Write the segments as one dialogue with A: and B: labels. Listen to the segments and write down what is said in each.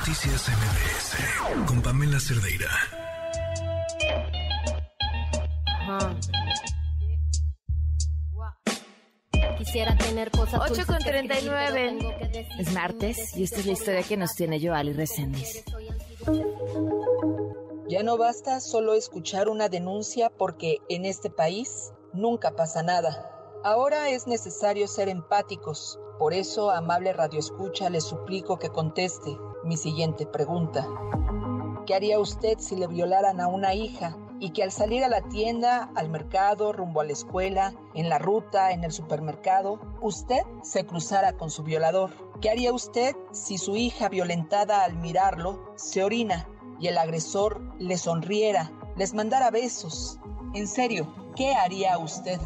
A: Noticias MBS con Pamela Cerdeira.
B: Quisiera tener cosas
C: 8 con 39. Es martes y esta es la historia que nos tiene Joali Reséndiz.
D: Ya no basta solo escuchar una denuncia porque en este país nunca pasa nada. Ahora es necesario ser empáticos. Por eso, amable Radio Escucha, le suplico que conteste mi siguiente pregunta. ¿Qué haría usted si le violaran a una hija y que al salir a la tienda, al mercado, rumbo a la escuela, en la ruta, en el supermercado, usted se cruzara con su violador? ¿Qué haría usted si su hija violentada al mirarlo se orina y el agresor le sonriera, les mandara besos? En serio, ¿qué haría usted?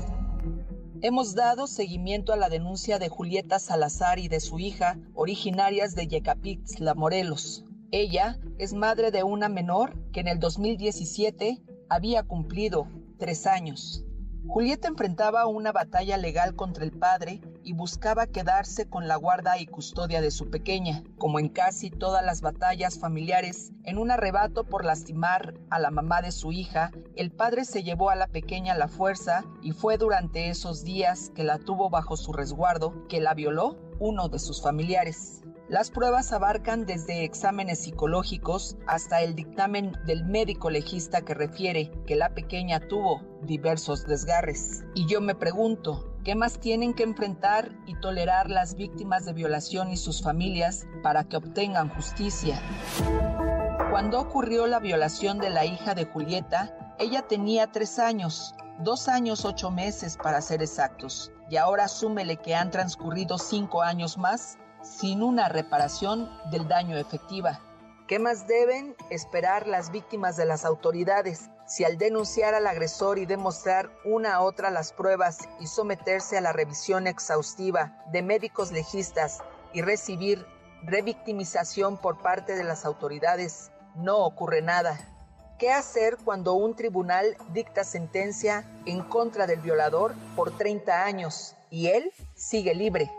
D: Hemos dado seguimiento a la denuncia de Julieta Salazar y de su hija, originarias de Yecapixtla, Morelos. Ella es madre de una menor que en el 2017 había cumplido tres años. Julieta enfrentaba una batalla legal contra el padre y buscaba quedarse con la guarda y custodia de su pequeña, como en casi todas las batallas familiares, en un arrebato por lastimar a la mamá de su hija, el padre se llevó a la pequeña a la fuerza y fue durante esos días que la tuvo bajo su resguardo que la violó uno de sus familiares. Las pruebas abarcan desde exámenes psicológicos hasta el dictamen del médico legista que refiere que la pequeña tuvo diversos desgarres. Y yo me pregunto, ¿qué más tienen que enfrentar y tolerar las víctimas de violación y sus familias para que obtengan justicia? Cuando ocurrió la violación de la hija de Julieta, ella tenía tres años, dos años ocho meses para ser exactos, y ahora súmele que han transcurrido cinco años más sin una reparación del daño efectiva. ¿Qué más deben esperar las víctimas de las autoridades si al denunciar al agresor y demostrar una a otra las pruebas y someterse a la revisión exhaustiva de médicos legistas y recibir revictimización por parte de las autoridades, no ocurre nada? ¿Qué hacer cuando un tribunal dicta sentencia en contra del violador por 30 años y él sigue libre?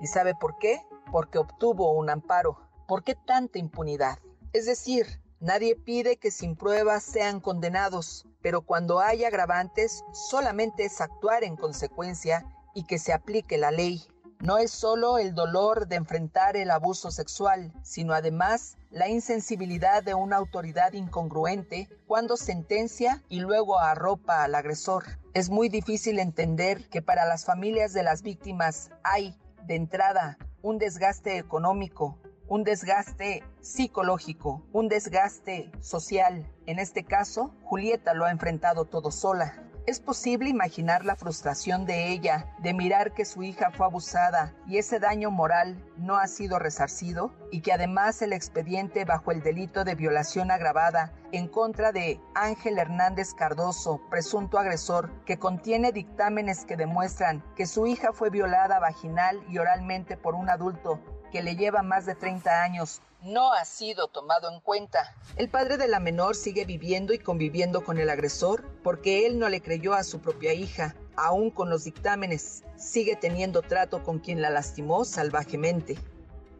D: ¿Y sabe por qué? Porque obtuvo un amparo. ¿Por qué tanta impunidad? Es decir, nadie pide que sin pruebas sean condenados, pero cuando hay agravantes solamente es actuar en consecuencia y que se aplique la ley. No es solo el dolor de enfrentar el abuso sexual, sino además la insensibilidad de una autoridad incongruente cuando sentencia y luego arropa al agresor. Es muy difícil entender que para las familias de las víctimas hay, de entrada, un desgaste económico, un desgaste psicológico, un desgaste social. En este caso, Julieta lo ha enfrentado todo sola. ¿Es posible imaginar la frustración de ella de mirar que su hija fue abusada y ese daño moral no ha sido resarcido? Y que además el expediente bajo el delito de violación agravada en contra de Ángel Hernández Cardoso, presunto agresor, que contiene dictámenes que demuestran que su hija fue violada vaginal y oralmente por un adulto que le lleva más de 30 años no ha sido tomado en cuenta. El padre de la menor sigue viviendo y conviviendo con el agresor porque él no le creyó a su propia hija. Aún con los dictámenes, sigue teniendo trato con quien la lastimó salvajemente.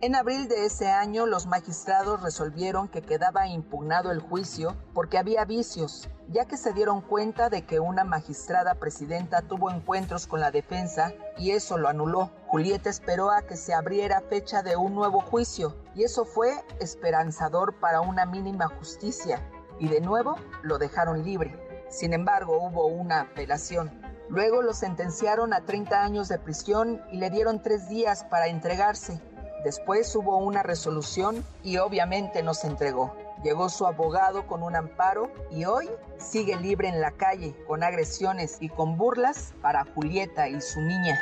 D: En abril de ese año, los magistrados resolvieron que quedaba impugnado el juicio porque había vicios, ya que se dieron cuenta de que una magistrada presidenta tuvo encuentros con la defensa y eso lo anuló. Julieta esperó a que se abriera fecha de un nuevo juicio y eso fue esperanzador para una mínima justicia y de nuevo lo dejaron libre. Sin embargo, hubo una apelación. Luego lo sentenciaron a 30 años de prisión y le dieron tres días para entregarse. Después hubo una resolución y obviamente no se entregó. Llegó su abogado con un amparo y hoy sigue libre en la calle con agresiones y con burlas para Julieta y su niña.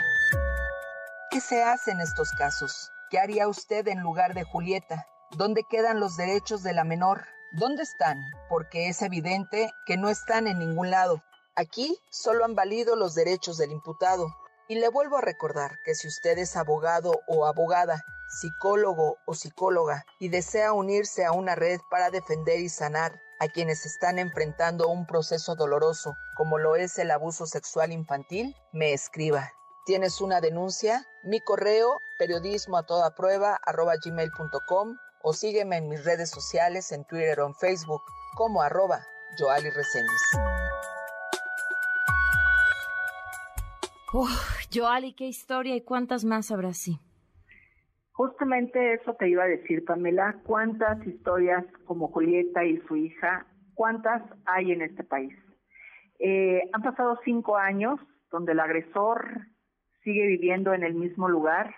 D: ¿Qué se hace en estos casos? ¿Qué haría usted en lugar de Julieta? ¿Dónde quedan los derechos de la menor? ¿Dónde están? Porque es evidente que no están en ningún lado. Aquí solo han valido los derechos del imputado. Y le vuelvo a recordar que si usted es abogado o abogada psicólogo o psicóloga y desea unirse a una red para defender y sanar a quienes están enfrentando un proceso doloroso como lo es el abuso sexual infantil, me escriba. ¿Tienes una denuncia? Mi correo periodismo a toda prueba arroba gmail.com o sígueme en mis redes sociales en Twitter o en Facebook como arroba Joali
C: Joali, qué historia y cuántas más habrá así.
E: Justamente eso te iba a decir, Pamela, cuántas historias como Julieta y su hija, cuántas hay en este país. Eh, han pasado cinco años donde el agresor sigue viviendo en el mismo lugar,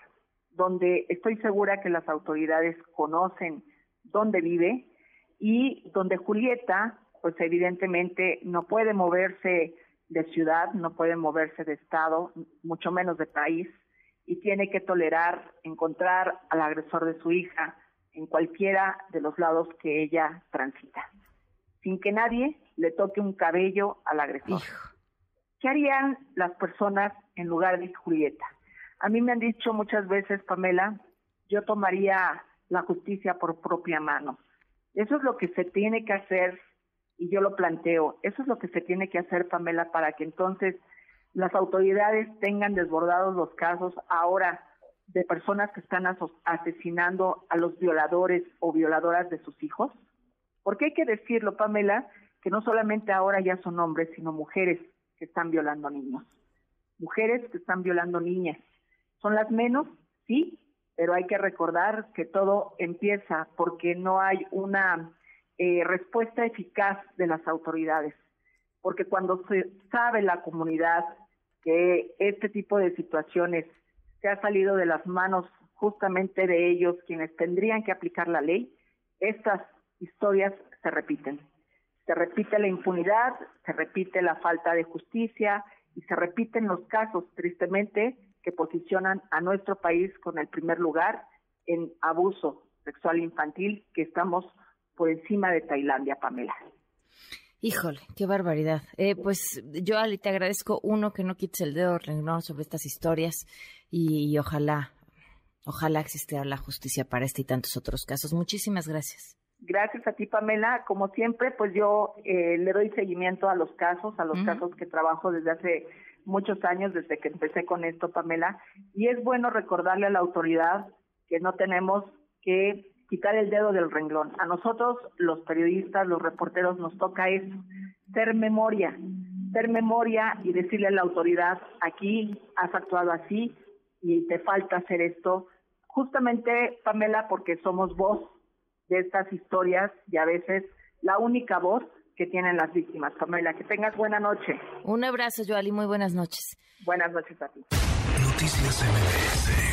E: donde estoy segura que las autoridades conocen dónde vive y donde Julieta, pues evidentemente no puede moverse de ciudad, no puede moverse de estado, mucho menos de país, y tiene que tolerar encontrar al agresor de su hija en cualquiera de los lados que ella transita, sin que nadie le toque un cabello al agresor. ¿Qué harían las personas en lugar de Julieta? A mí me han dicho muchas veces, Pamela, yo tomaría la justicia por propia mano. Eso es lo que se tiene que hacer y yo lo planteo. Eso es lo que se tiene que hacer, Pamela, para que entonces las autoridades tengan desbordados los casos ahora de personas que están asesinando a los violadores o violadoras de sus hijos. Porque hay que decirlo, Pamela, que no solamente ahora ya son hombres, sino mujeres que están violando niños. Mujeres que están violando niñas. Son las menos, sí, pero hay que recordar que todo empieza porque no hay una eh, respuesta eficaz de las autoridades. Porque cuando se sabe la comunidad que este tipo de situaciones se ha salido de las manos justamente de ellos, quienes tendrían que aplicar la ley, estas historias se repiten. Se repite la impunidad, se repite la falta de justicia y se repiten los casos, tristemente, que posicionan a nuestro país con el primer lugar en abuso sexual infantil, que estamos por encima de Tailandia, Pamela.
C: Híjole, qué barbaridad. Eh, pues yo, Ali, te agradezco, uno, que no quites el dedo renglón sobre estas historias y, ojalá, ojalá existiera la justicia para este y tantos otros casos. Muchísimas gracias.
E: Gracias a ti, Pamela. Como siempre, pues yo eh, le doy seguimiento a los casos, a los casos que trabajo desde hace muchos años desde que empecé con esto, Pamela, y es bueno recordarle a la autoridad que no tenemos que quitar el dedo del renglón. A nosotros, los periodistas, los reporteros, nos toca eso, ser memoria, ser memoria y decirle a la autoridad, aquí has actuado así y te falta hacer esto. Justamente, Pamela, porque somos voz de estas historias y a veces la única voz que tienen las víctimas. Pamela, que tengas buena noche.
C: Un abrazo, Joali, muy buenas noches.
E: Buenas noches a ti.
A: Noticias MBS